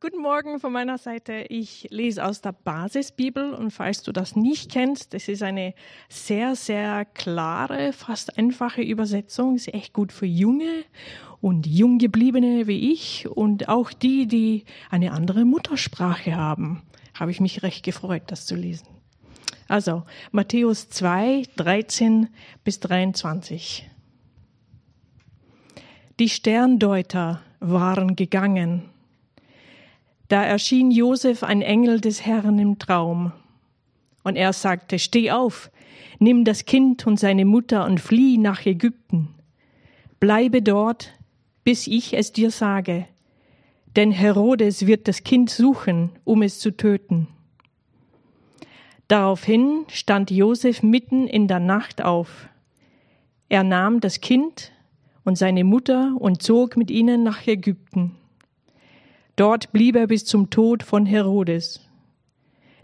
Guten Morgen von meiner Seite. Ich lese aus der Basisbibel und falls du das nicht kennst, das ist eine sehr, sehr klare, fast einfache Übersetzung. Ist echt gut für Junge und Junggebliebene wie ich und auch die, die eine andere Muttersprache haben. Habe ich mich recht gefreut, das zu lesen. Also Matthäus 2, 13 bis 23. Die Sterndeuter waren gegangen da erschien Josef ein Engel des Herrn im Traum. Und er sagte, steh auf, nimm das Kind und seine Mutter und flieh nach Ägypten. Bleibe dort, bis ich es dir sage. Denn Herodes wird das Kind suchen, um es zu töten. Daraufhin stand Josef mitten in der Nacht auf. Er nahm das Kind und seine Mutter und zog mit ihnen nach Ägypten Dort blieb er bis zum Tod von Herodes.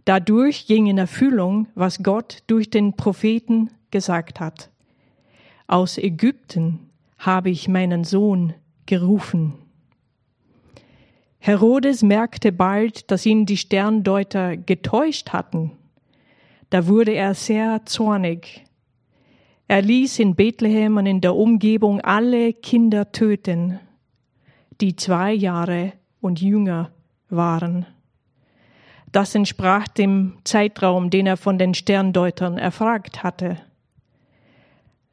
Dadurch ging in Erfüllung, was Gott durch den Propheten gesagt hat. Aus Ägypten habe ich meinen Sohn gerufen. Herodes merkte bald, dass ihn die Sterndeuter getäuscht hatten. Da wurde er sehr zornig. Er ließ in Bethlehem und in der Umgebung alle Kinder töten, die zwei Jahre und jünger waren. Das entsprach dem Zeitraum, den er von den Sterndeutern erfragt hatte.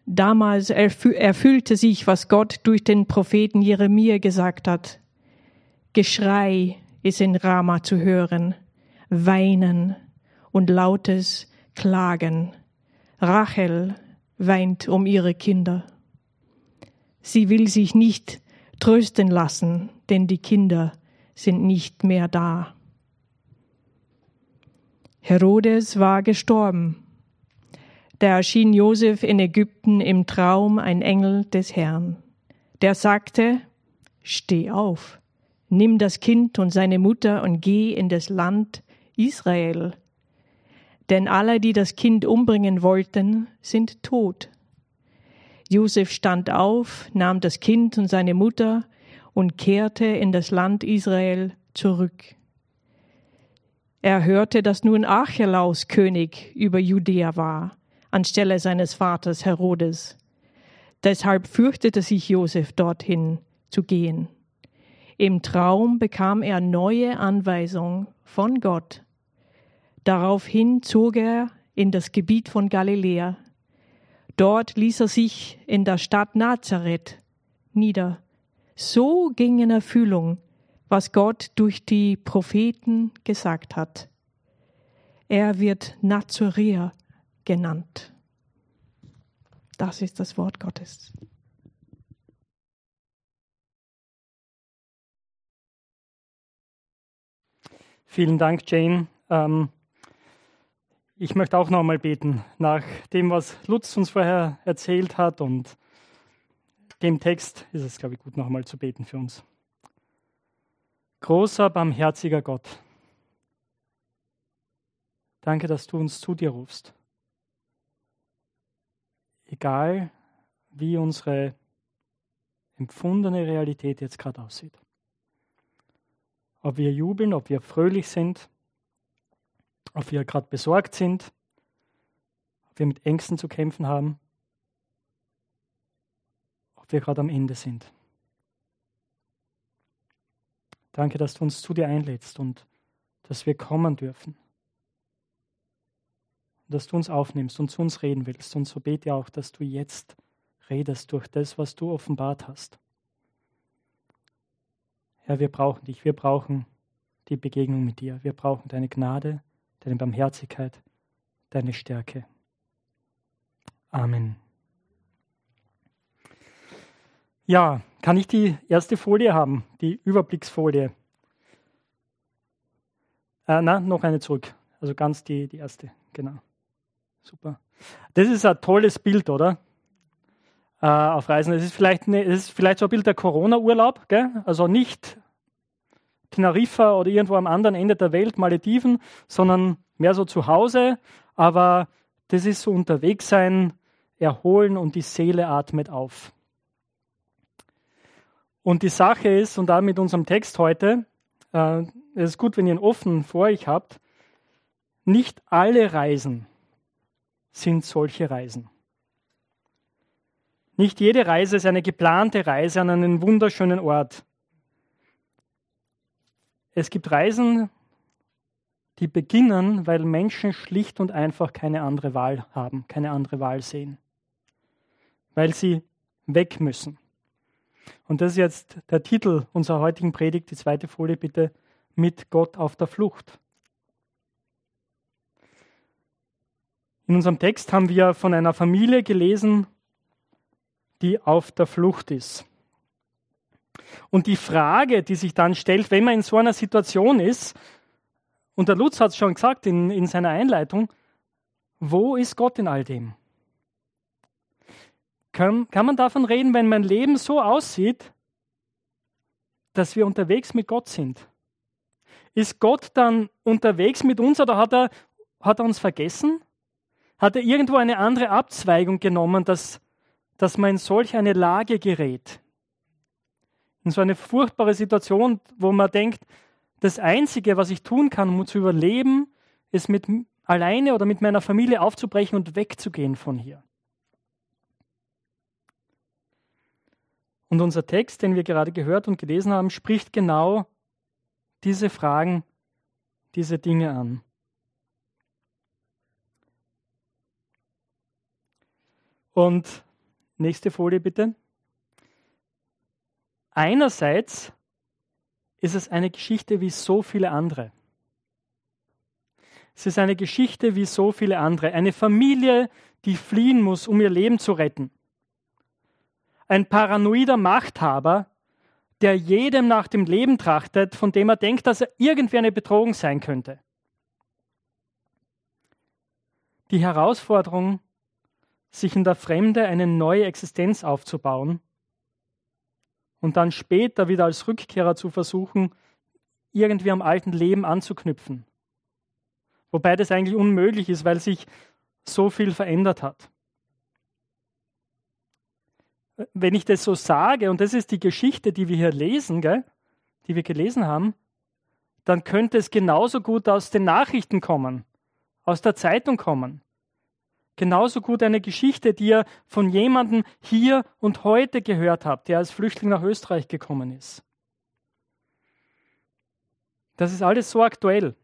Damals erfüllte sich, was Gott durch den Propheten Jeremia gesagt hat. Geschrei ist in Rama zu hören, Weinen und lautes Klagen. Rachel weint um ihre Kinder. Sie will sich nicht trösten lassen, denn die Kinder sind nicht mehr da. Herodes war gestorben. Da erschien Josef in Ägypten im Traum ein Engel des Herrn. Der sagte, Steh auf, nimm das Kind und seine Mutter und geh in das Land Israel. Denn alle, die das Kind umbringen wollten, sind tot. Josef stand auf, nahm das Kind und seine Mutter und kehrte in das Land Israel zurück. Er hörte, dass nun Archelaus König über Judäa war, anstelle seines Vaters Herodes. Deshalb fürchtete sich Josef dorthin zu gehen. Im Traum bekam er neue Anweisung von Gott. Daraufhin zog er in das Gebiet von Galiläa. Dort ließ er sich in der Stadt Nazareth nieder so ging in Erfüllung, was Gott durch die Propheten gesagt hat. Er wird Nazaräer genannt. Das ist das Wort Gottes. Vielen Dank, Jane. Ähm, ich möchte auch noch mal beten, nach dem, was Lutz uns vorher erzählt hat und dem Text ist es, glaube ich, gut, noch einmal zu beten für uns. Großer, barmherziger Gott, danke, dass du uns zu dir rufst. Egal, wie unsere empfundene Realität jetzt gerade aussieht. Ob wir jubeln, ob wir fröhlich sind, ob wir gerade besorgt sind, ob wir mit Ängsten zu kämpfen haben wir gerade am Ende sind. Danke, dass du uns zu dir einlädst und dass wir kommen dürfen. Dass du uns aufnimmst und zu uns reden willst. Und so bete auch, dass du jetzt redest durch das, was du offenbart hast. Herr, wir brauchen dich. Wir brauchen die Begegnung mit dir. Wir brauchen deine Gnade, deine Barmherzigkeit, deine Stärke. Amen. Ja, kann ich die erste Folie haben, die Überblicksfolie? Äh, na, noch eine zurück. Also ganz die, die erste, genau. Super. Das ist ein tolles Bild, oder? Äh, auf Reisen. Es ist vielleicht, es ist vielleicht so ein Bild der Corona-Urlaub, also nicht Teneriffa oder irgendwo am anderen Ende der Welt, Malediven, sondern mehr so zu Hause. Aber das ist so unterwegs sein, erholen und die Seele atmet auf. Und die Sache ist, und da mit unserem Text heute, äh, es ist gut, wenn ihr ihn offen vor euch habt, nicht alle Reisen sind solche Reisen. Nicht jede Reise ist eine geplante Reise an einen wunderschönen Ort. Es gibt Reisen, die beginnen, weil Menschen schlicht und einfach keine andere Wahl haben, keine andere Wahl sehen. Weil sie weg müssen. Und das ist jetzt der Titel unserer heutigen Predigt, die zweite Folie bitte, mit Gott auf der Flucht. In unserem Text haben wir von einer Familie gelesen, die auf der Flucht ist. Und die Frage, die sich dann stellt, wenn man in so einer Situation ist, und der Lutz hat es schon gesagt in, in seiner Einleitung, wo ist Gott in all dem? Kann, kann man davon reden, wenn mein Leben so aussieht, dass wir unterwegs mit Gott sind? Ist Gott dann unterwegs mit uns oder hat er, hat er uns vergessen? Hat er irgendwo eine andere Abzweigung genommen, dass, dass man in solch eine Lage gerät? In so eine furchtbare Situation, wo man denkt, das Einzige, was ich tun kann, um zu überleben, ist mit alleine oder mit meiner Familie aufzubrechen und wegzugehen von hier. Und unser Text, den wir gerade gehört und gelesen haben, spricht genau diese Fragen, diese Dinge an. Und nächste Folie bitte. Einerseits ist es eine Geschichte wie so viele andere. Es ist eine Geschichte wie so viele andere. Eine Familie, die fliehen muss, um ihr Leben zu retten ein paranoider Machthaber, der jedem nach dem Leben trachtet, von dem er denkt, dass er irgendwie eine Bedrohung sein könnte. Die Herausforderung, sich in der Fremde eine neue Existenz aufzubauen und dann später wieder als Rückkehrer zu versuchen, irgendwie am alten Leben anzuknüpfen. Wobei das eigentlich unmöglich ist, weil sich so viel verändert hat wenn ich das so sage, und das ist die Geschichte, die wir hier lesen, gell, die wir gelesen haben, dann könnte es genauso gut aus den Nachrichten kommen, aus der Zeitung kommen. Genauso gut eine Geschichte, die ihr von jemandem hier und heute gehört habt, der als Flüchtling nach Österreich gekommen ist. Das ist alles so aktuell.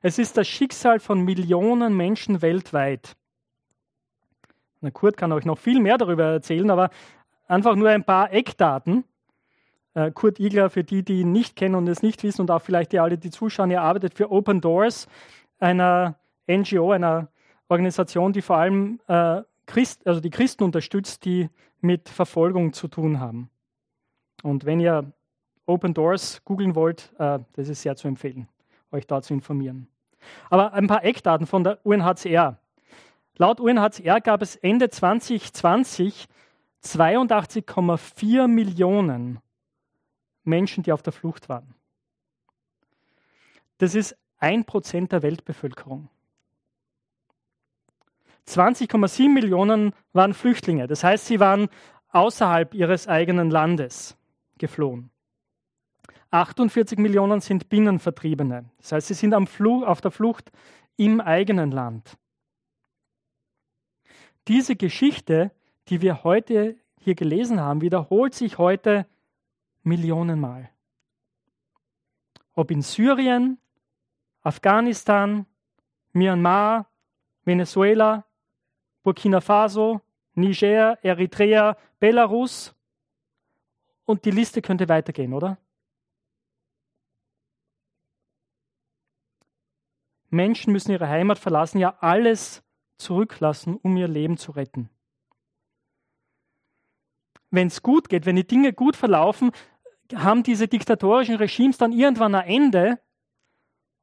Es ist das Schicksal von Millionen Menschen weltweit. Na, Kurt kann euch noch viel mehr darüber erzählen, aber einfach nur ein paar Eckdaten. Äh, Kurt Igler, für die, die ihn nicht kennen und es nicht wissen und auch vielleicht die alle, die zuschauen, er arbeitet für Open Doors, einer NGO, einer Organisation, die vor allem äh, Christ, also die Christen unterstützt, die mit Verfolgung zu tun haben. Und wenn ihr Open Doors googeln wollt, äh, das ist sehr zu empfehlen, euch da zu informieren. Aber ein paar Eckdaten von der UNHCR. Laut UNHCR gab es Ende 2020 82,4 Millionen Menschen, die auf der Flucht waren. Das ist ein Prozent der Weltbevölkerung. 20,7 Millionen waren Flüchtlinge. Das heißt, sie waren außerhalb ihres eigenen Landes geflohen. 48 Millionen sind Binnenvertriebene. Das heißt, sie sind auf der Flucht im eigenen Land. Diese Geschichte, die wir heute hier gelesen haben, wiederholt sich heute Millionenmal. Ob in Syrien, Afghanistan, Myanmar, Venezuela, Burkina Faso, Niger, Eritrea, Belarus und die Liste könnte weitergehen, oder? Menschen müssen ihre Heimat verlassen, ja alles zurücklassen, um ihr Leben zu retten. Wenn es gut geht, wenn die Dinge gut verlaufen, haben diese diktatorischen Regimes dann irgendwann ein Ende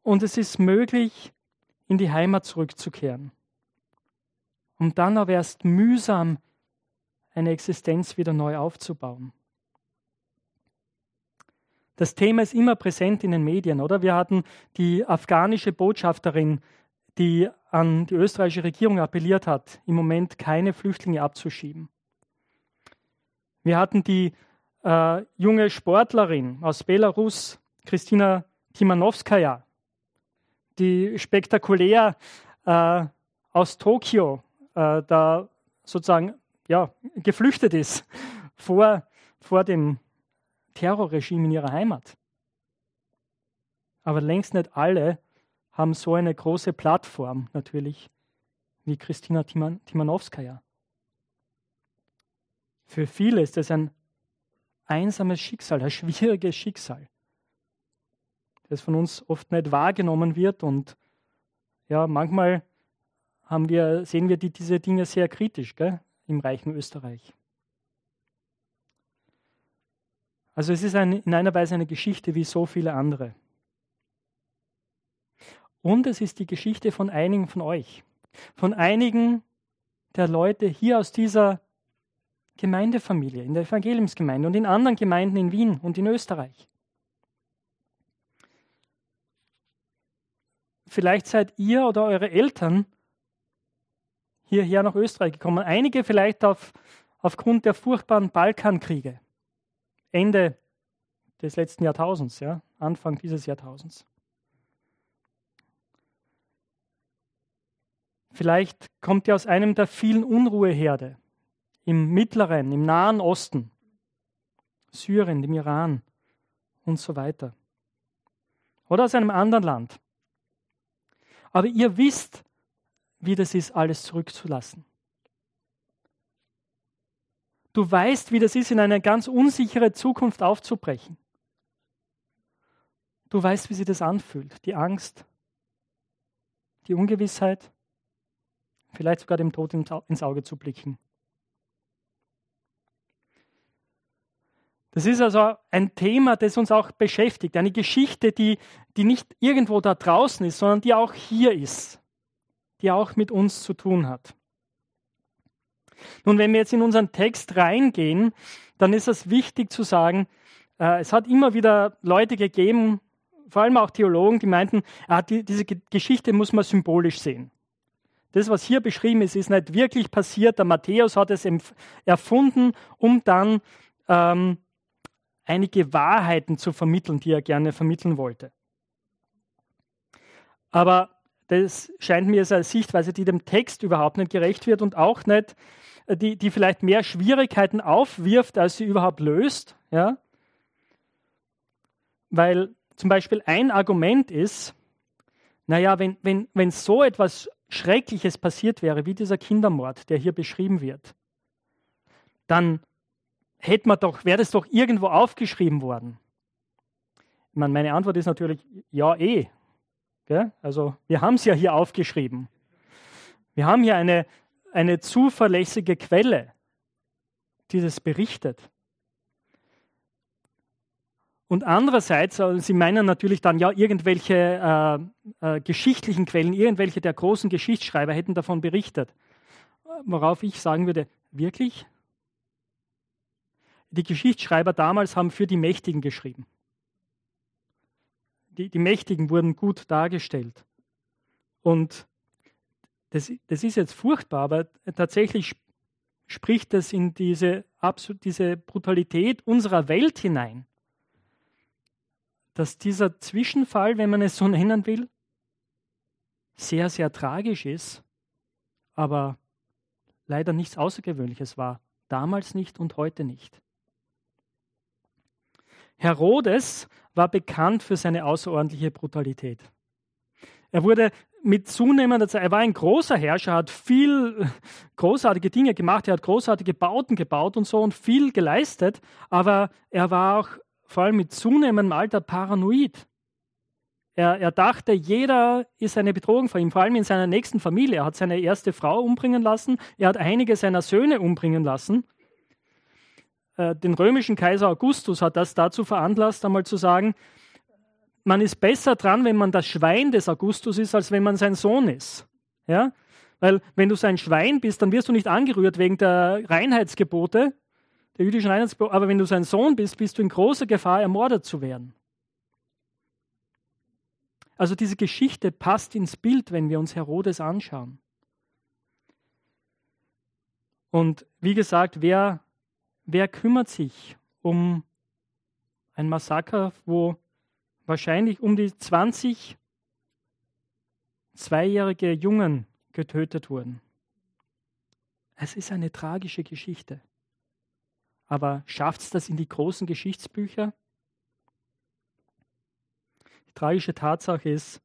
und es ist möglich, in die Heimat zurückzukehren. Um dann aber erst mühsam eine Existenz wieder neu aufzubauen. Das Thema ist immer präsent in den Medien, oder? Wir hatten die afghanische Botschafterin, die an die österreichische Regierung appelliert hat, im Moment keine Flüchtlinge abzuschieben. Wir hatten die äh, junge Sportlerin aus Belarus, Christina Timanowskaja, die spektakulär äh, aus Tokio äh, da sozusagen ja, geflüchtet ist vor, vor dem Terrorregime in ihrer Heimat. Aber längst nicht alle haben so eine große Plattform natürlich wie Christina Timan Timanowskaja. Für viele ist es ein einsames Schicksal, ein schwieriges Schicksal, das von uns oft nicht wahrgenommen wird und ja, manchmal wir, sehen wir die, diese Dinge sehr kritisch gell, im reichen Österreich. Also es ist ein, in einer Weise eine Geschichte wie so viele andere. Und es ist die Geschichte von einigen von euch, von einigen der Leute hier aus dieser Gemeindefamilie, in der Evangeliumsgemeinde und in anderen Gemeinden in Wien und in Österreich. Vielleicht seid ihr oder eure Eltern hierher nach Österreich gekommen. Einige vielleicht auf, aufgrund der furchtbaren Balkankriege. Ende des letzten Jahrtausends, ja, Anfang dieses Jahrtausends. Vielleicht kommt ihr aus einem der vielen Unruheherde im Mittleren, im Nahen Osten, Syrien, dem Iran und so weiter. Oder aus einem anderen Land. Aber ihr wisst, wie das ist, alles zurückzulassen. Du weißt, wie das ist, in eine ganz unsichere Zukunft aufzubrechen. Du weißt, wie sich das anfühlt. Die Angst, die Ungewissheit, vielleicht sogar dem Tod ins Auge zu blicken. Das ist also ein Thema, das uns auch beschäftigt. Eine Geschichte, die, die nicht irgendwo da draußen ist, sondern die auch hier ist, die auch mit uns zu tun hat. Nun, wenn wir jetzt in unseren Text reingehen, dann ist es wichtig zu sagen, äh, es hat immer wieder Leute gegeben, vor allem auch Theologen, die meinten, ah, die, diese Geschichte muss man symbolisch sehen. Das, was hier beschrieben ist, ist nicht wirklich passiert. Der Matthäus hat es erfunden, um dann ähm, einige Wahrheiten zu vermitteln, die er gerne vermitteln wollte. Aber das scheint mir als eine Sichtweise, die dem Text überhaupt nicht gerecht wird und auch nicht, äh, die, die vielleicht mehr Schwierigkeiten aufwirft, als sie überhaupt löst. Ja? Weil zum Beispiel ein Argument ist, naja, wenn, wenn, wenn so etwas Schreckliches passiert wäre, wie dieser Kindermord, der hier beschrieben wird, dann hätte man doch, wäre das doch irgendwo aufgeschrieben worden. Meine, meine Antwort ist natürlich ja eh. Gell? Also wir haben es ja hier aufgeschrieben. Wir haben hier eine, eine zuverlässige Quelle, die das berichtet. Und andererseits, also Sie meinen natürlich dann, ja, irgendwelche äh, äh, geschichtlichen Quellen, irgendwelche der großen Geschichtsschreiber hätten davon berichtet. Worauf ich sagen würde, wirklich? Die Geschichtsschreiber damals haben für die Mächtigen geschrieben. Die, die Mächtigen wurden gut dargestellt. Und das, das ist jetzt furchtbar, aber tatsächlich spricht das in diese, diese Brutalität unserer Welt hinein dass dieser Zwischenfall, wenn man es so nennen will, sehr, sehr tragisch ist, aber leider nichts Außergewöhnliches war. Damals nicht und heute nicht. Herodes war bekannt für seine außerordentliche Brutalität. Er wurde mit zunehmender Zeit, er war ein großer Herrscher, hat viel großartige Dinge gemacht, er hat großartige Bauten gebaut und so und viel geleistet, aber er war auch vor allem mit zunehmendem Alter paranoid. Er, er, dachte, jeder ist eine Bedrohung für ihn, vor allem in seiner nächsten Familie. Er hat seine erste Frau umbringen lassen, er hat einige seiner Söhne umbringen lassen. Äh, den römischen Kaiser Augustus hat das dazu veranlasst, einmal zu sagen, man ist besser dran, wenn man das Schwein des Augustus ist, als wenn man sein Sohn ist. Ja? Weil wenn du sein Schwein bist, dann wirst du nicht angerührt wegen der Reinheitsgebote, der jüdischen Reinheitsgebot. Aber wenn du sein Sohn bist, bist du in großer Gefahr, ermordet zu werden. Also diese Geschichte passt ins Bild, wenn wir uns Herodes anschauen. Und wie gesagt, wer, wer kümmert sich um ein Massaker, wo wahrscheinlich um die 20 zweijährige Jungen getötet wurden. Es ist eine tragische Geschichte. Aber schafft es das in die großen Geschichtsbücher? Die tragische Tatsache ist,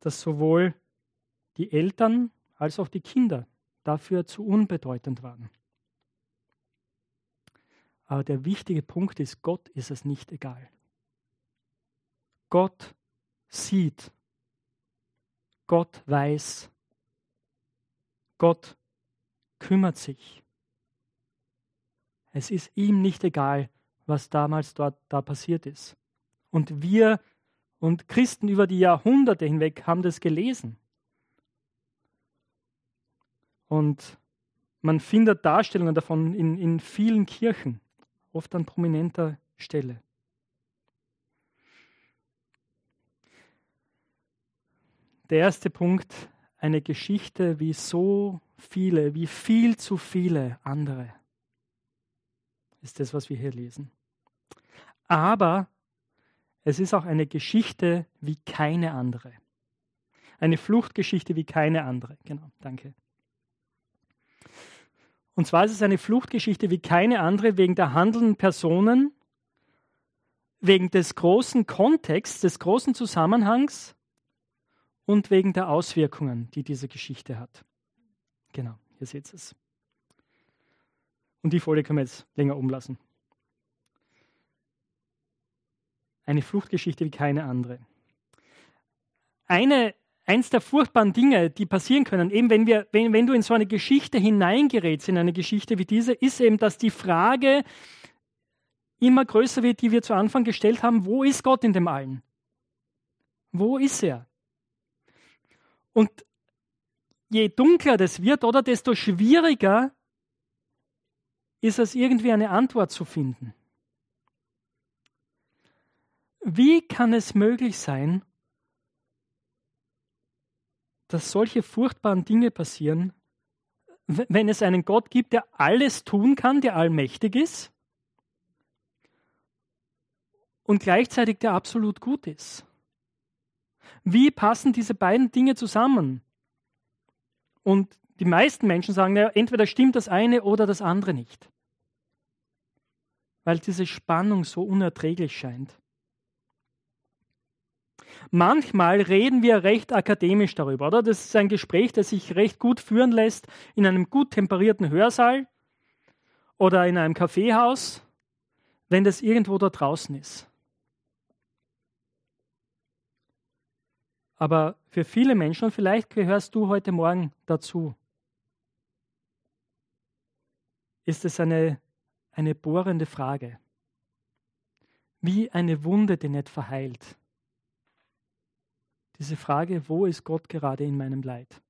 dass sowohl die Eltern als auch die Kinder dafür zu unbedeutend waren. Aber der wichtige Punkt ist, Gott ist es nicht egal. Gott sieht, Gott weiß, Gott kümmert sich. Es ist ihm nicht egal, was damals dort da passiert ist. Und wir und Christen über die Jahrhunderte hinweg haben das gelesen. Und man findet Darstellungen davon in, in vielen Kirchen, oft an prominenter Stelle. Der erste Punkt, eine Geschichte wie so viele, wie viel zu viele andere, ist das, was wir hier lesen. Aber es ist auch eine Geschichte wie keine andere. Eine Fluchtgeschichte wie keine andere. Genau, danke. Und zwar ist es eine Fluchtgeschichte wie keine andere wegen der handelnden Personen, wegen des großen Kontexts, des großen Zusammenhangs und wegen der Auswirkungen, die diese Geschichte hat. Genau, hier seht ihr es. Und die Folie können wir jetzt länger umlassen. Eine Fluchtgeschichte wie keine andere. Eine eins der furchtbaren Dinge, die passieren können, eben wenn, wir, wenn, wenn du in so eine Geschichte hineingerätst, in eine Geschichte wie diese, ist eben, dass die Frage immer größer wird, die wir zu Anfang gestellt haben, wo ist Gott in dem Allen? Wo ist er? Und je dunkler das wird, oder desto schwieriger ist es irgendwie eine Antwort zu finden. Wie kann es möglich sein, dass solche furchtbaren Dinge passieren, wenn es einen Gott gibt, der alles tun kann, der allmächtig ist und gleichzeitig der absolut gut ist. Wie passen diese beiden Dinge zusammen? Und die meisten Menschen sagen, ja, entweder stimmt das eine oder das andere nicht. Weil diese Spannung so unerträglich scheint. Manchmal reden wir recht akademisch darüber, oder? Das ist ein Gespräch, das sich recht gut führen lässt in einem gut temperierten Hörsaal oder in einem Kaffeehaus, wenn das irgendwo da draußen ist. Aber für viele Menschen, und vielleicht gehörst du heute Morgen dazu, ist es eine, eine bohrende Frage. Wie eine Wunde, die nicht verheilt diese Frage, wo ist Gott gerade in meinem Leid?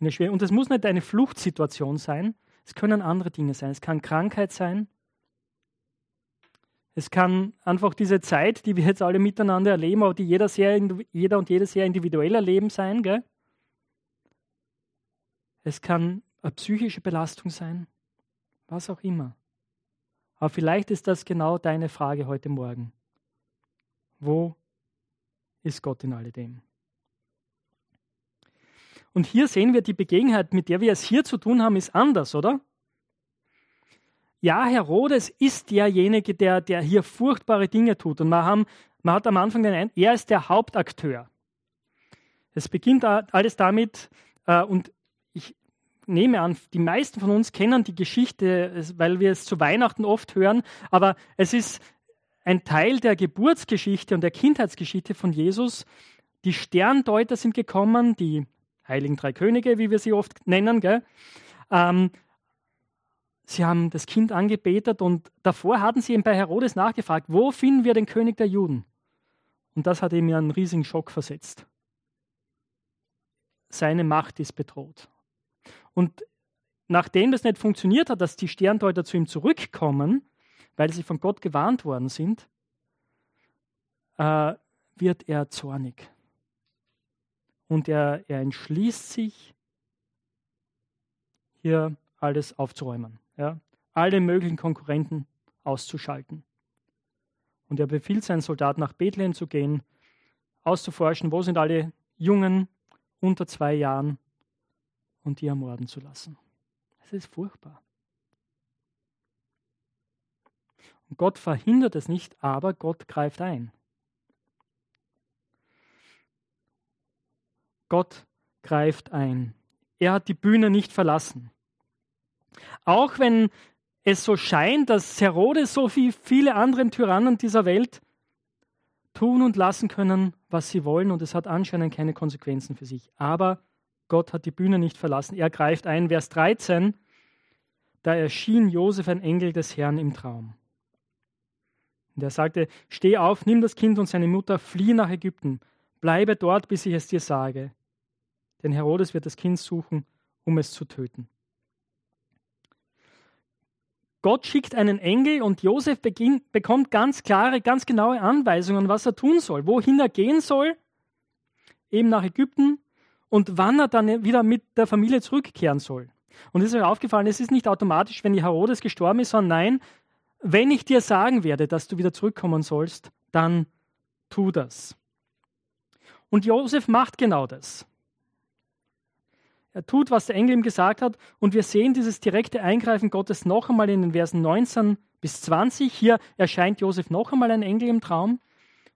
In der Und es muss nicht eine Fluchtsituation sein, es können andere Dinge sein. Es kann Krankheit sein. Es kann einfach diese Zeit, die wir jetzt alle miteinander erleben, aber die jeder, sehr, jeder und jede sehr individuell erleben sein. Gell? Es kann eine psychische Belastung sein, was auch immer. Aber vielleicht ist das genau deine Frage heute Morgen. Wo ist Gott in alledem. Und hier sehen wir, die Begebenheit, mit der wir es hier zu tun haben, ist anders, oder? Ja, Herodes ist derjenige, der, der hier furchtbare Dinge tut. Und man, haben, man hat am Anfang den Eindruck, er ist der Hauptakteur. Es beginnt alles damit, äh, und nehme an, die meisten von uns kennen die Geschichte, weil wir es zu Weihnachten oft hören, aber es ist ein Teil der Geburtsgeschichte und der Kindheitsgeschichte von Jesus. Die Sterndeuter sind gekommen, die Heiligen Drei Könige, wie wir sie oft nennen. Ähm, sie haben das Kind angebetet und davor hatten sie ihm bei Herodes nachgefragt, wo finden wir den König der Juden? Und das hat ihm ja einen riesigen Schock versetzt. Seine Macht ist bedroht. Und nachdem das nicht funktioniert hat, dass die Sterndeuter zu ihm zurückkommen, weil sie von Gott gewarnt worden sind, äh, wird er zornig. Und er, er entschließt sich, hier alles aufzuräumen, ja? alle möglichen Konkurrenten auszuschalten. Und er befiehlt seinen Soldaten, nach Bethlehem zu gehen, auszuforschen, wo sind alle Jungen unter zwei Jahren und die ermorden zu lassen. Es ist furchtbar. Und Gott verhindert es nicht, aber Gott greift ein. Gott greift ein. Er hat die Bühne nicht verlassen. Auch wenn es so scheint, dass Herodes so wie viele andere Tyrannen dieser Welt tun und lassen können, was sie wollen, und es hat anscheinend keine Konsequenzen für sich. Aber Gott hat die Bühne nicht verlassen. Er greift ein. Vers 13. Da erschien Josef ein Engel des Herrn im Traum. Und er sagte: Steh auf, nimm das Kind und seine Mutter, flieh nach Ägypten. Bleibe dort, bis ich es dir sage. Denn Herodes wird das Kind suchen, um es zu töten. Gott schickt einen Engel und Josef beginnt, bekommt ganz klare, ganz genaue Anweisungen, was er tun soll, wohin er gehen soll, eben nach Ägypten und wann er dann wieder mit der Familie zurückkehren soll. Und es ist euch aufgefallen, es ist nicht automatisch, wenn die Herodes gestorben ist, sondern nein, wenn ich dir sagen werde, dass du wieder zurückkommen sollst, dann tu das. Und Josef macht genau das. Er tut, was der Engel ihm gesagt hat. Und wir sehen dieses direkte Eingreifen Gottes noch einmal in den Versen 19 bis 20. Hier erscheint Josef noch einmal ein Engel im Traum.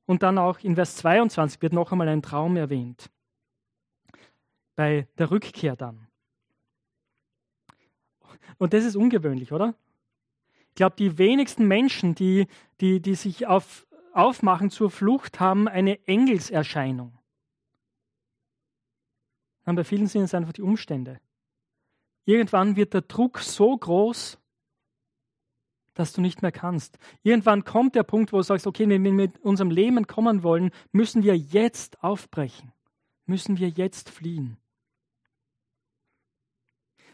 Und dann auch in Vers 22 wird noch einmal ein Traum erwähnt. Bei der Rückkehr dann. Und das ist ungewöhnlich, oder? Ich glaube, die wenigsten Menschen, die, die, die sich auf, aufmachen zur Flucht, haben eine Engelserscheinung. Nein, bei vielen sind es einfach die Umstände. Irgendwann wird der Druck so groß, dass du nicht mehr kannst. Irgendwann kommt der Punkt, wo du sagst, okay, wenn wir mit unserem Leben kommen wollen, müssen wir jetzt aufbrechen, müssen wir jetzt fliehen.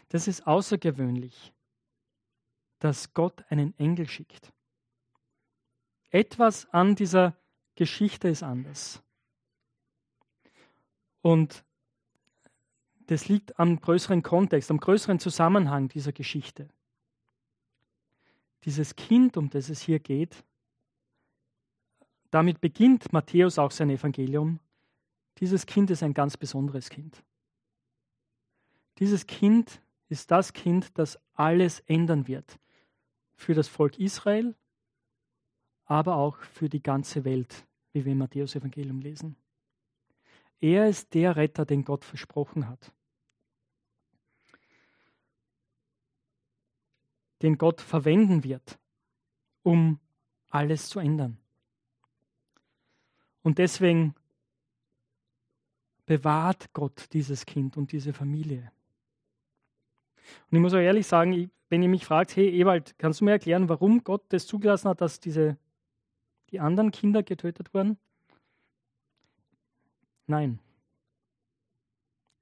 Das ist außergewöhnlich, dass Gott einen Engel schickt. Etwas an dieser Geschichte ist anders. Und das liegt am größeren Kontext, am größeren Zusammenhang dieser Geschichte. Dieses Kind, um das es hier geht, damit beginnt Matthäus auch sein Evangelium. Dieses Kind ist ein ganz besonderes Kind. Dieses Kind ist das Kind, das alles ändern wird. Für das Volk Israel, aber auch für die ganze Welt, wie wir im Matthäus Evangelium lesen. Er ist der Retter, den Gott versprochen hat. Den Gott verwenden wird, um alles zu ändern. Und deswegen bewahrt Gott dieses Kind und diese Familie. Und ich muss auch ehrlich sagen, wenn ihr mich fragt, hey Ewald, kannst du mir erklären, warum Gott das zugelassen hat, dass diese, die anderen Kinder getötet wurden? Nein.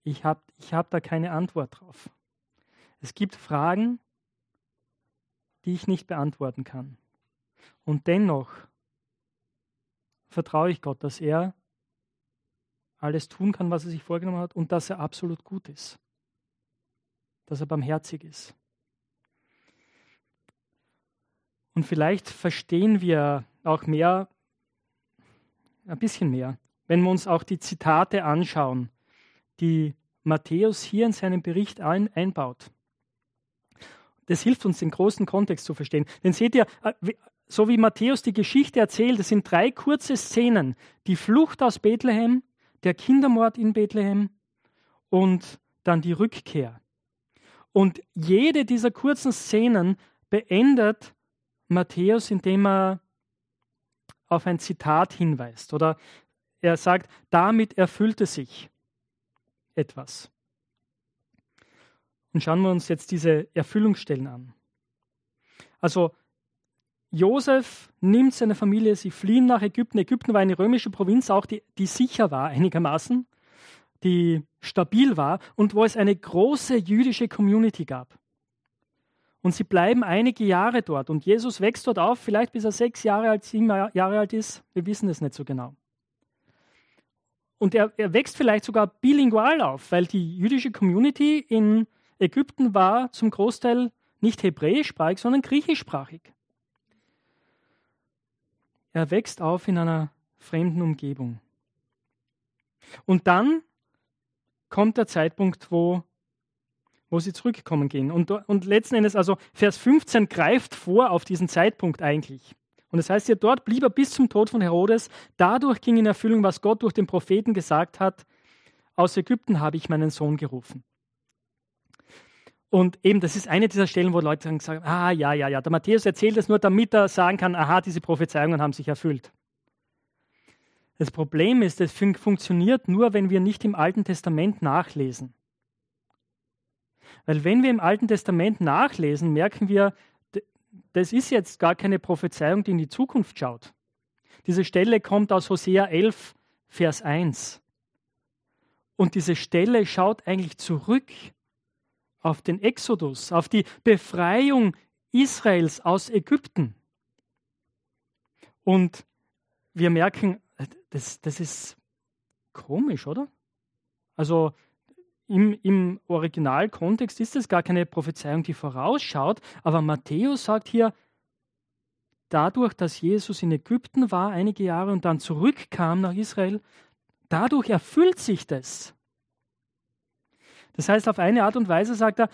Ich habe ich hab da keine Antwort drauf. Es gibt Fragen, die ich nicht beantworten kann. Und dennoch vertraue ich Gott, dass er alles tun kann, was er sich vorgenommen hat und dass er absolut gut ist dass er barmherzig ist. Und vielleicht verstehen wir auch mehr, ein bisschen mehr, wenn wir uns auch die Zitate anschauen, die Matthäus hier in seinem Bericht ein, einbaut. Das hilft uns, den großen Kontext zu verstehen. Denn seht ihr, äh, so wie Matthäus die Geschichte erzählt, es sind drei kurze Szenen. Die Flucht aus Bethlehem, der Kindermord in Bethlehem und dann die Rückkehr. Und jede dieser kurzen Szenen beendet Matthäus, indem er auf ein Zitat hinweist. Oder er sagt, damit erfüllte sich etwas. Und schauen wir uns jetzt diese Erfüllungsstellen an. Also Josef nimmt seine Familie, sie fliehen nach Ägypten. Ägypten war eine römische Provinz, auch die, die sicher war einigermaßen die stabil war und wo es eine große jüdische Community gab. Und sie bleiben einige Jahre dort und Jesus wächst dort auf, vielleicht bis er sechs Jahre alt, sieben Jahre alt ist. Wir wissen es nicht so genau. Und er, er wächst vielleicht sogar bilingual auf, weil die jüdische Community in Ägypten war zum Großteil nicht hebräischsprachig, sondern griechischsprachig. er wächst auf in einer fremden Umgebung. Und dann kommt der Zeitpunkt, wo, wo sie zurückkommen gehen. Und, und letzten Endes, also Vers 15 greift vor auf diesen Zeitpunkt eigentlich. Und das heißt hier, dort blieb er bis zum Tod von Herodes. Dadurch ging in Erfüllung, was Gott durch den Propheten gesagt hat, aus Ägypten habe ich meinen Sohn gerufen. Und eben, das ist eine dieser Stellen, wo Leute sagen, ah ja, ja, ja, der Matthäus erzählt es nur, damit er sagen kann, aha, diese Prophezeiungen haben sich erfüllt. Das Problem ist, es fun funktioniert nur, wenn wir nicht im Alten Testament nachlesen. Weil wenn wir im Alten Testament nachlesen, merken wir, das ist jetzt gar keine Prophezeiung, die in die Zukunft schaut. Diese Stelle kommt aus Hosea 11, Vers 1. Und diese Stelle schaut eigentlich zurück auf den Exodus, auf die Befreiung Israels aus Ägypten. Und wir merken, das, das ist komisch, oder? Also im, im Originalkontext ist es gar keine Prophezeiung, die vorausschaut, aber Matthäus sagt hier, dadurch, dass Jesus in Ägypten war einige Jahre und dann zurückkam nach Israel, dadurch erfüllt sich das. Das heißt, auf eine Art und Weise sagt er,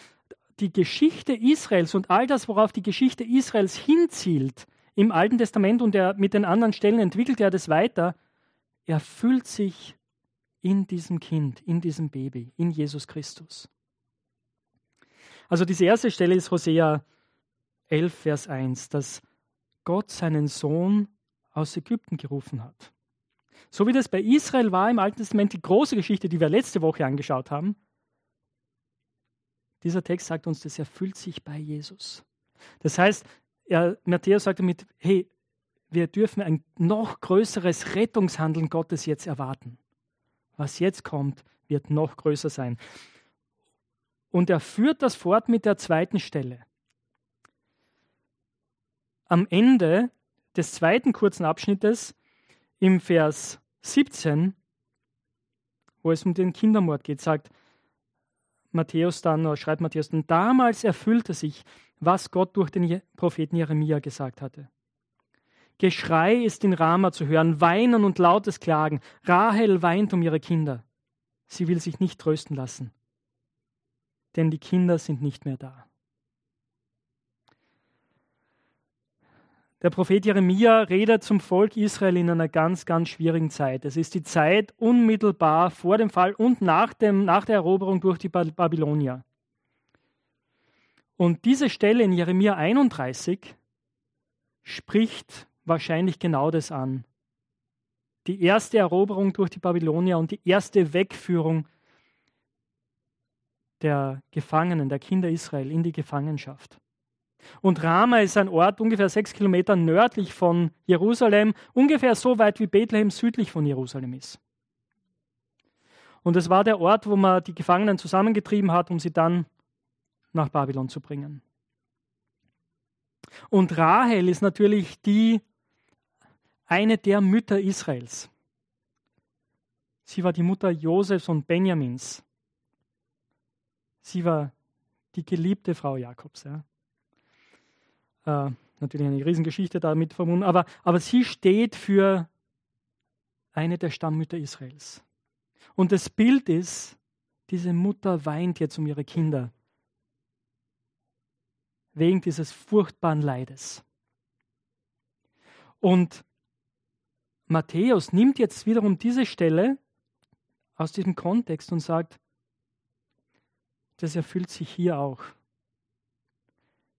die Geschichte Israels und all das, worauf die Geschichte Israels hinzielt, im Alten Testament und er, mit den anderen Stellen entwickelt er das weiter, erfüllt sich in diesem Kind, in diesem Baby, in Jesus Christus. Also diese erste Stelle ist Hosea 11, Vers 1, dass Gott seinen Sohn aus Ägypten gerufen hat. So wie das bei Israel war im Alten Testament, die große Geschichte, die wir letzte Woche angeschaut haben, dieser Text sagt uns, das erfüllt sich bei Jesus. Das heißt, er, Matthäus sagt damit, hey, wir dürfen ein noch größeres Rettungshandeln Gottes jetzt erwarten was jetzt kommt, wird noch größer sein. Und er führt das fort mit der zweiten Stelle. Am Ende des zweiten kurzen Abschnittes im Vers 17, wo es um den Kindermord geht, sagt Matthäus dann, oder schreibt Matthäus dann, damals erfüllte sich, was Gott durch den Propheten Jeremia gesagt hatte. Geschrei ist in Rama zu hören, Weinen und lautes Klagen. Rahel weint um ihre Kinder. Sie will sich nicht trösten lassen, denn die Kinder sind nicht mehr da. Der Prophet Jeremia redet zum Volk Israel in einer ganz, ganz schwierigen Zeit. Es ist die Zeit unmittelbar vor dem Fall und nach, dem, nach der Eroberung durch die Babylonier. Und diese Stelle in Jeremia 31 spricht wahrscheinlich genau das an. Die erste Eroberung durch die Babylonier und die erste Wegführung der Gefangenen, der Kinder Israel in die Gefangenschaft. Und Rama ist ein Ort ungefähr sechs Kilometer nördlich von Jerusalem, ungefähr so weit wie Bethlehem südlich von Jerusalem ist. Und es war der Ort, wo man die Gefangenen zusammengetrieben hat, um sie dann nach Babylon zu bringen. Und Rahel ist natürlich die eine der Mütter Israels. Sie war die Mutter Josefs und Benjamins. Sie war die geliebte Frau Jakobs. Ja. Äh, natürlich eine Riesengeschichte damit verbunden, aber, aber sie steht für eine der Stammmütter Israels. Und das Bild ist, diese Mutter weint jetzt um ihre Kinder wegen dieses furchtbaren Leides. Und Matthäus nimmt jetzt wiederum diese Stelle aus diesem Kontext und sagt, das erfüllt sich hier auch.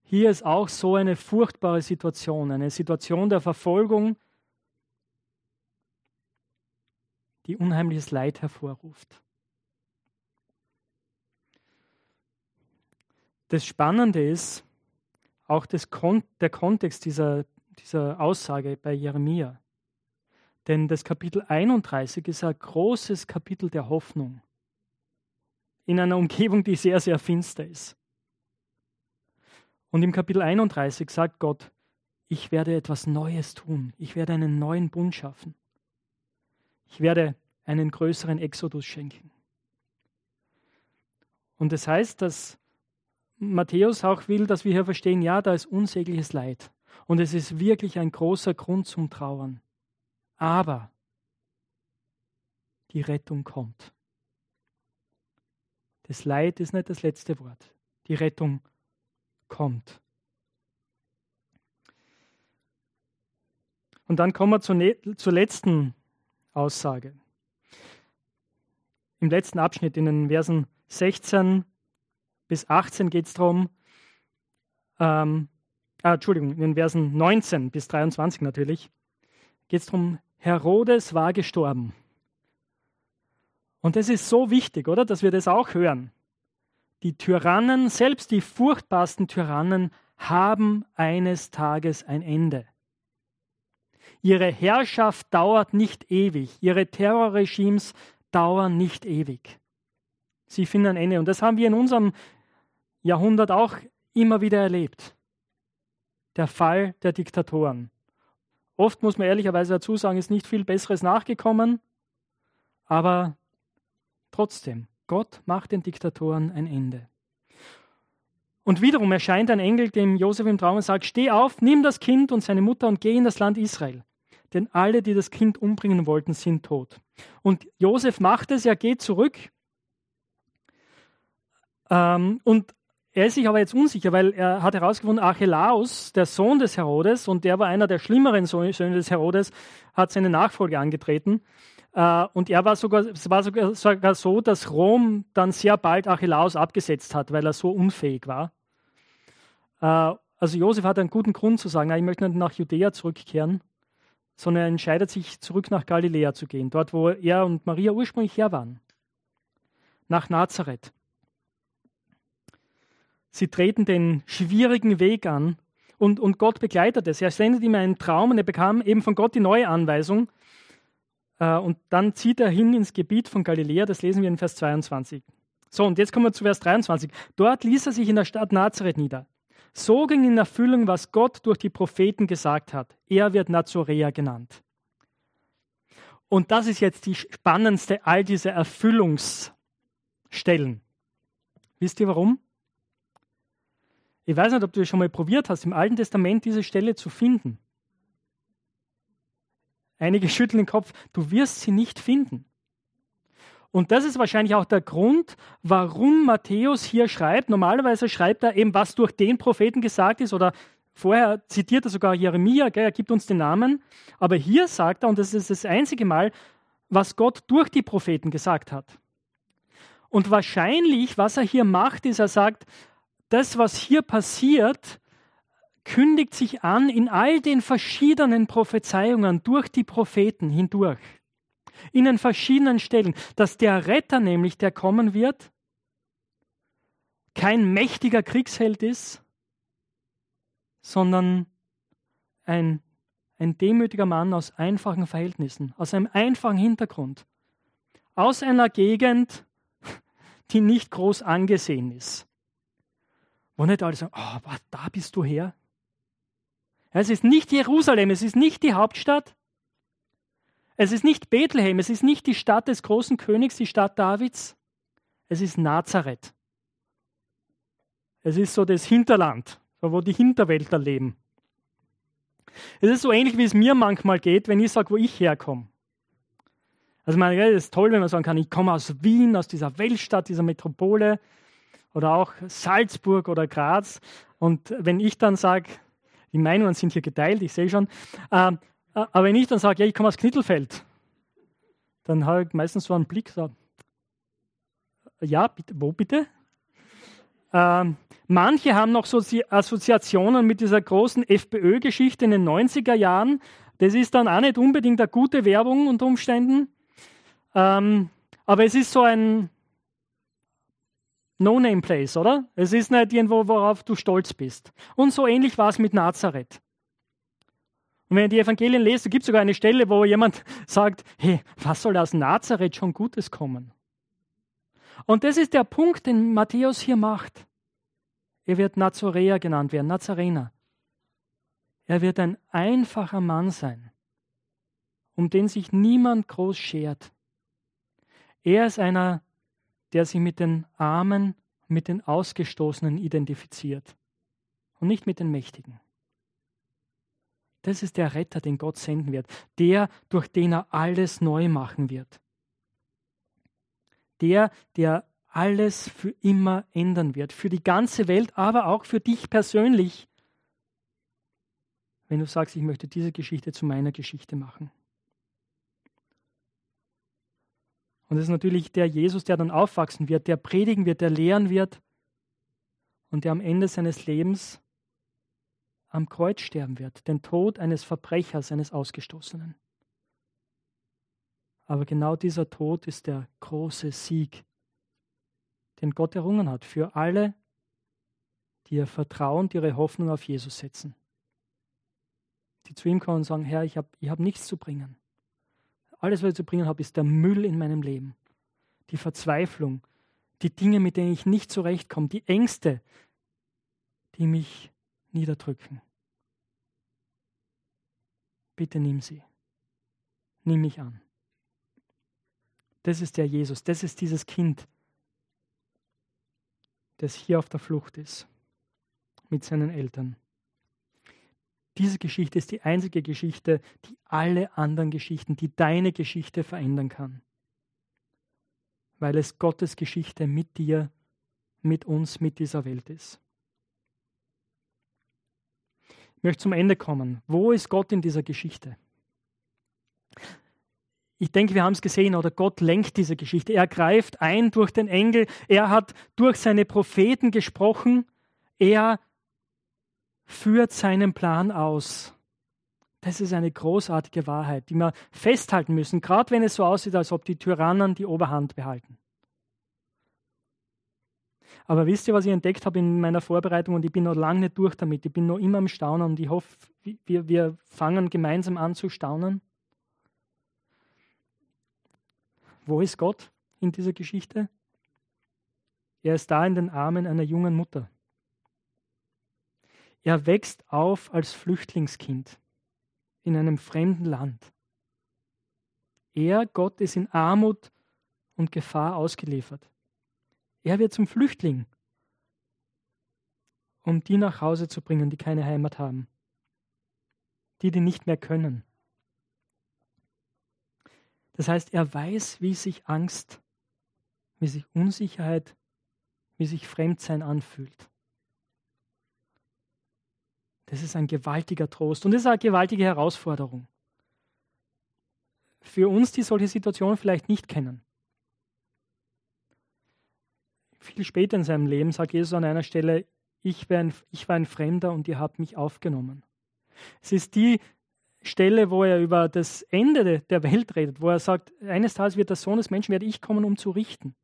Hier ist auch so eine furchtbare Situation, eine Situation der Verfolgung, die unheimliches Leid hervorruft. Das Spannende ist auch das Kon der Kontext dieser, dieser Aussage bei Jeremia. Denn das Kapitel 31 ist ein großes Kapitel der Hoffnung in einer Umgebung, die sehr, sehr finster ist. Und im Kapitel 31 sagt Gott, ich werde etwas Neues tun. Ich werde einen neuen Bund schaffen. Ich werde einen größeren Exodus schenken. Und das heißt, dass Matthäus auch will, dass wir hier verstehen, ja, da ist unsägliches Leid. Und es ist wirklich ein großer Grund zum Trauern. Aber die Rettung kommt. Das Leid ist nicht das letzte Wort. Die Rettung kommt. Und dann kommen wir zur, ne-, zur letzten Aussage. Im letzten Abschnitt, in den Versen 16 bis 18, geht es darum, ähm, ah, Entschuldigung, in den Versen 19 bis 23 natürlich, geht es darum, Herodes war gestorben. Und das ist so wichtig, oder, dass wir das auch hören. Die Tyrannen, selbst die furchtbarsten Tyrannen, haben eines Tages ein Ende. Ihre Herrschaft dauert nicht ewig. Ihre Terrorregimes dauern nicht ewig. Sie finden ein Ende. Und das haben wir in unserem Jahrhundert auch immer wieder erlebt. Der Fall der Diktatoren. Oft muss man ehrlicherweise dazu sagen, ist nicht viel Besseres nachgekommen, aber trotzdem, Gott macht den Diktatoren ein Ende. Und wiederum erscheint ein Engel dem Josef im Traum und sagt: Steh auf, nimm das Kind und seine Mutter und geh in das Land Israel. Denn alle, die das Kind umbringen wollten, sind tot. Und Josef macht es, er geht zurück. Ähm, und er ist sich aber jetzt unsicher, weil er hat herausgefunden, Archelaus, der Sohn des Herodes, und der war einer der schlimmeren Söhne des Herodes, hat seine Nachfolge angetreten. Äh, und er war sogar, es war sogar, so, dass Rom dann sehr bald Archelaus abgesetzt hat, weil er so unfähig war. Äh, also Josef hat einen guten Grund zu sagen, ich möchte nicht nach Judäa zurückkehren, sondern er entscheidet sich, zurück nach Galiläa zu gehen, dort, wo er und Maria ursprünglich her waren, nach Nazareth. Sie treten den schwierigen Weg an und, und Gott begleitet es. Er sendet ihm einen Traum und er bekam eben von Gott die neue Anweisung, äh, und dann zieht er hin ins Gebiet von Galiläa, das lesen wir in Vers 22. So, und jetzt kommen wir zu Vers 23. Dort ließ er sich in der Stadt Nazareth nieder. So ging in Erfüllung, was Gott durch die Propheten gesagt hat. Er wird Nazorea genannt. Und das ist jetzt die spannendste all dieser Erfüllungsstellen. Wisst ihr warum? Ich weiß nicht, ob du es schon mal probiert hast, im Alten Testament diese Stelle zu finden. Einige schütteln den Kopf, du wirst sie nicht finden. Und das ist wahrscheinlich auch der Grund, warum Matthäus hier schreibt. Normalerweise schreibt er eben, was durch den Propheten gesagt ist, oder vorher zitiert er sogar Jeremia, gell, er gibt uns den Namen. Aber hier sagt er, und das ist das einzige Mal, was Gott durch die Propheten gesagt hat. Und wahrscheinlich, was er hier macht, ist, er sagt, das, was hier passiert, kündigt sich an in all den verschiedenen Prophezeiungen durch die Propheten hindurch. In den verschiedenen Stellen, dass der Retter nämlich, der kommen wird, kein mächtiger Kriegsheld ist, sondern ein, ein demütiger Mann aus einfachen Verhältnissen, aus einem einfachen Hintergrund, aus einer Gegend, die nicht groß angesehen ist. Wo nicht alle sagen, oh, da bist du her. Es ist nicht Jerusalem, es ist nicht die Hauptstadt. Es ist nicht Bethlehem, es ist nicht die Stadt des großen Königs, die Stadt Davids. Es ist Nazareth. Es ist so das Hinterland, wo die Hinterwälder leben. Es ist so ähnlich, wie es mir manchmal geht, wenn ich sage, wo ich herkomme. Also, meine, es ist toll, wenn man sagen kann, ich komme aus Wien, aus dieser Weltstadt, dieser Metropole oder auch Salzburg oder Graz. Und wenn ich dann sage, die Meinungen sind hier geteilt, ich sehe schon. Ähm, äh, aber wenn ich dann sage, ja, ich komme aus Knittelfeld, dann habe ich meistens so einen Blick, so, ja, bitte, wo bitte? Ähm, manche haben noch so Assoziationen mit dieser großen FPÖ-Geschichte in den 90er Jahren. Das ist dann auch nicht unbedingt eine gute Werbung unter Umständen. Ähm, aber es ist so ein, No-Name-Place, oder? Es ist nicht irgendwo, worauf du stolz bist. Und so ähnlich war es mit Nazareth. Und wenn ihr die Evangelien lest, gibt es sogar eine Stelle, wo jemand sagt, hey, was soll aus Nazareth schon Gutes kommen? Und das ist der Punkt, den Matthäus hier macht. Er wird Nazoräer genannt werden, Nazarener. Er wird ein einfacher Mann sein, um den sich niemand groß schert. Er ist einer, der sich mit den Armen, mit den Ausgestoßenen identifiziert und nicht mit den Mächtigen. Das ist der Retter, den Gott senden wird. Der, durch den er alles neu machen wird. Der, der alles für immer ändern wird. Für die ganze Welt, aber auch für dich persönlich. Wenn du sagst, ich möchte diese Geschichte zu meiner Geschichte machen. Und es ist natürlich der Jesus, der dann aufwachsen wird, der predigen wird, der lehren wird und der am Ende seines Lebens am Kreuz sterben wird, den Tod eines Verbrechers, eines Ausgestoßenen. Aber genau dieser Tod ist der große Sieg, den Gott errungen hat für alle, die ihr Vertrauen, die ihre Hoffnung auf Jesus setzen. Die zu ihm kommen und sagen, Herr, ich habe ich hab nichts zu bringen. Alles, was ich zu bringen habe, ist der Müll in meinem Leben, die Verzweiflung, die Dinge, mit denen ich nicht zurechtkomme, die Ängste, die mich niederdrücken. Bitte nimm sie. Nimm mich an. Das ist der Jesus, das ist dieses Kind, das hier auf der Flucht ist mit seinen Eltern. Diese Geschichte ist die einzige Geschichte, die alle anderen Geschichten, die deine Geschichte verändern kann. Weil es Gottes Geschichte mit dir, mit uns, mit dieser Welt ist. Ich möchte zum Ende kommen. Wo ist Gott in dieser Geschichte? Ich denke, wir haben es gesehen, oder Gott lenkt diese Geschichte. Er greift ein durch den Engel. Er hat durch seine Propheten gesprochen. Er führt seinen Plan aus. Das ist eine großartige Wahrheit, die wir festhalten müssen, gerade wenn es so aussieht, als ob die Tyrannen die Oberhand behalten. Aber wisst ihr, was ich entdeckt habe in meiner Vorbereitung und ich bin noch lange nicht durch damit. Ich bin noch immer am Staunen und ich hoffe, wir, wir fangen gemeinsam an zu staunen. Wo ist Gott in dieser Geschichte? Er ist da in den Armen einer jungen Mutter. Er wächst auf als Flüchtlingskind in einem fremden Land. Er, Gott, ist in Armut und Gefahr ausgeliefert. Er wird zum Flüchtling, um die nach Hause zu bringen, die keine Heimat haben, die, die nicht mehr können. Das heißt, er weiß, wie sich Angst, wie sich Unsicherheit, wie sich Fremdsein anfühlt. Das ist ein gewaltiger Trost und das ist eine gewaltige Herausforderung. Für uns, die solche Situationen vielleicht nicht kennen. Viel später in seinem Leben sagt Jesus an einer Stelle, ich war ein, ich war ein Fremder und ihr habt mich aufgenommen. Es ist die Stelle, wo er über das Ende der Welt redet, wo er sagt, eines Tages wird der Sohn des Menschen, werde ich kommen, um zu richten.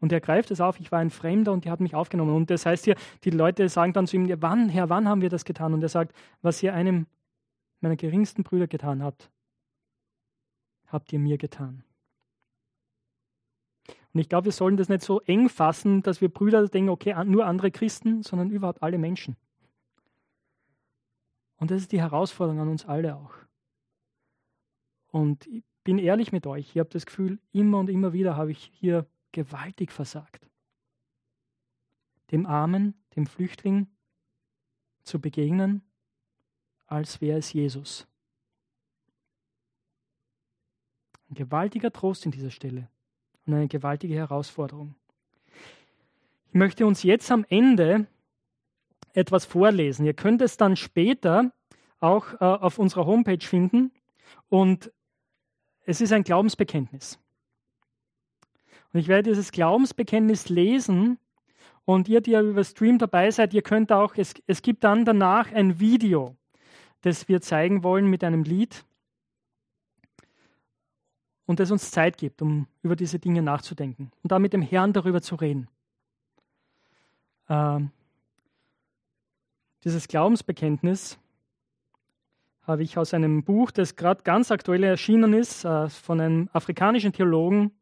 Und er greift es auf, ich war ein Fremder und die hat mich aufgenommen. Und das heißt hier, die Leute sagen dann zu ihm, wann, Herr, wann haben wir das getan? Und er sagt, was ihr einem meiner geringsten Brüder getan habt, habt ihr mir getan. Und ich glaube, wir sollen das nicht so eng fassen, dass wir Brüder denken, okay, nur andere Christen, sondern überhaupt alle Menschen. Und das ist die Herausforderung an uns alle auch. Und ich bin ehrlich mit euch, ich habe das Gefühl, immer und immer wieder habe ich hier gewaltig versagt. Dem Armen, dem Flüchtling zu begegnen, als wäre es Jesus. Ein gewaltiger Trost in dieser Stelle und eine gewaltige Herausforderung. Ich möchte uns jetzt am Ende etwas vorlesen. Ihr könnt es dann später auch äh, auf unserer Homepage finden und es ist ein Glaubensbekenntnis. Und ich werde dieses Glaubensbekenntnis lesen. Und ihr, die ja über Stream dabei seid, ihr könnt auch, es, es gibt dann danach ein Video, das wir zeigen wollen mit einem Lied. Und das uns Zeit gibt, um über diese Dinge nachzudenken und da mit dem Herrn darüber zu reden. Ähm, dieses Glaubensbekenntnis habe ich aus einem Buch, das gerade ganz aktuell erschienen ist, äh, von einem afrikanischen Theologen,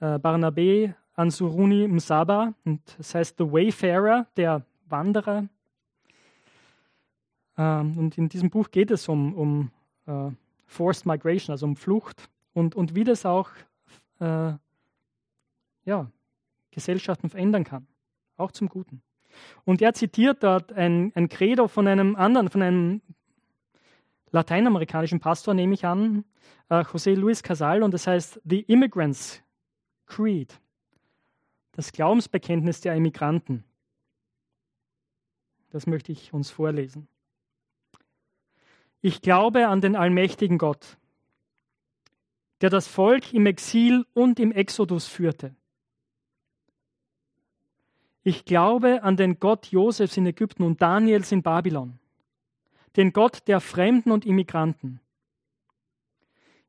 äh, Barnabé Ansuruni Msaba und das heißt The Wayfarer, der Wanderer. Ähm, und in diesem Buch geht es um, um uh, Forced Migration, also um Flucht und, und wie das auch äh, ja, Gesellschaften verändern kann, auch zum Guten. Und er zitiert dort ein, ein Credo von einem anderen, von einem lateinamerikanischen Pastor, nehme ich an, äh, José Luis Casal, und das heißt The Immigrants Creed, das Glaubensbekenntnis der Immigranten. Das möchte ich uns vorlesen. Ich glaube an den allmächtigen Gott, der das Volk im Exil und im Exodus führte. Ich glaube an den Gott Josefs in Ägypten und Daniels in Babylon, den Gott der Fremden und Immigranten.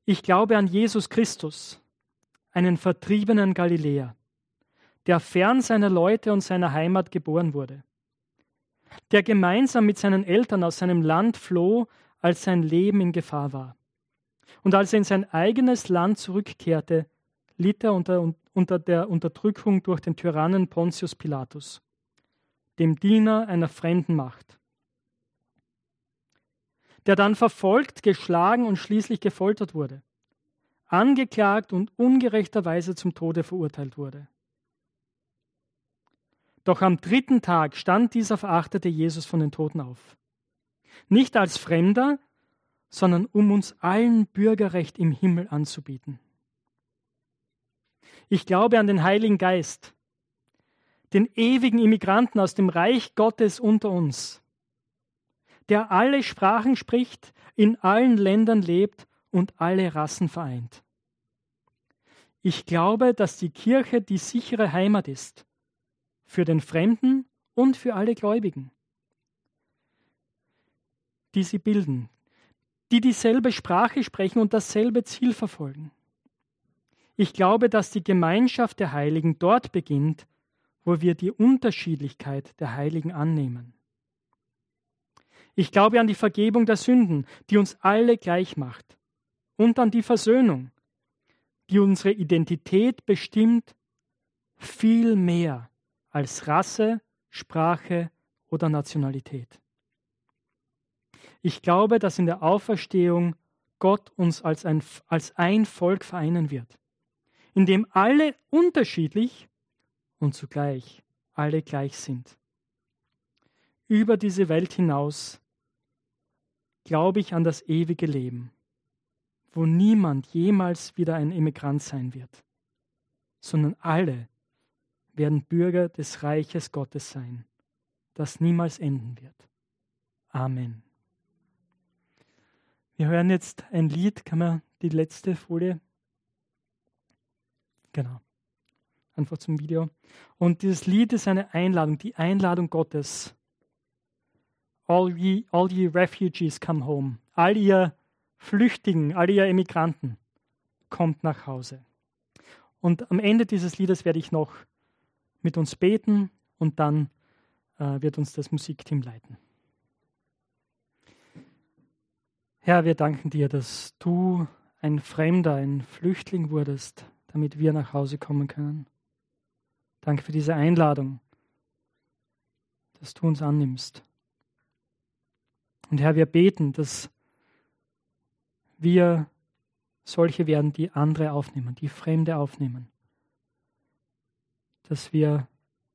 Ich glaube an Jesus Christus, einen vertriebenen Galiläer, der fern seiner Leute und seiner Heimat geboren wurde, der gemeinsam mit seinen Eltern aus seinem Land floh, als sein Leben in Gefahr war. Und als er in sein eigenes Land zurückkehrte, litt er unter, unter der Unterdrückung durch den Tyrannen Pontius Pilatus, dem Diener einer fremden Macht, der dann verfolgt, geschlagen und schließlich gefoltert wurde, angeklagt und ungerechterweise zum Tode verurteilt wurde. Doch am dritten Tag stand dieser verachtete Jesus von den Toten auf. Nicht als Fremder, sondern um uns allen Bürgerrecht im Himmel anzubieten. Ich glaube an den Heiligen Geist, den ewigen Immigranten aus dem Reich Gottes unter uns, der alle Sprachen spricht, in allen Ländern lebt und alle Rassen vereint. Ich glaube, dass die Kirche die sichere Heimat ist für den Fremden und für alle Gläubigen, die sie bilden, die dieselbe Sprache sprechen und dasselbe Ziel verfolgen. Ich glaube, dass die Gemeinschaft der Heiligen dort beginnt, wo wir die Unterschiedlichkeit der Heiligen annehmen. Ich glaube an die Vergebung der Sünden, die uns alle gleich macht, und an die Versöhnung, die unsere Identität bestimmt, viel mehr als Rasse, Sprache oder Nationalität. Ich glaube, dass in der Auferstehung Gott uns als ein, als ein Volk vereinen wird, in dem alle unterschiedlich und zugleich alle gleich sind. Über diese Welt hinaus glaube ich an das ewige Leben, wo niemand jemals wieder ein Immigrant sein wird, sondern alle werden Bürger des Reiches Gottes sein, das niemals enden wird. Amen. Wir hören jetzt ein Lied, kann man die letzte Folie? Genau. Einfach zum Video. Und dieses Lied ist eine Einladung, die Einladung Gottes. All ye, all ye refugees come home. All ihr Flüchtigen, all ihr Emigranten, kommt nach Hause. Und am Ende dieses Liedes werde ich noch mit uns beten und dann äh, wird uns das Musikteam leiten. Herr, wir danken dir, dass du ein Fremder, ein Flüchtling wurdest, damit wir nach Hause kommen können. Danke für diese Einladung, dass du uns annimmst. Und Herr, wir beten, dass wir solche werden, die andere aufnehmen, die Fremde aufnehmen. Dass wir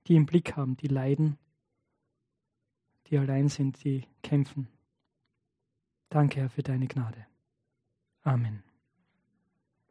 die im Blick haben, die leiden, die allein sind, die kämpfen. Danke, Herr, für deine Gnade. Amen.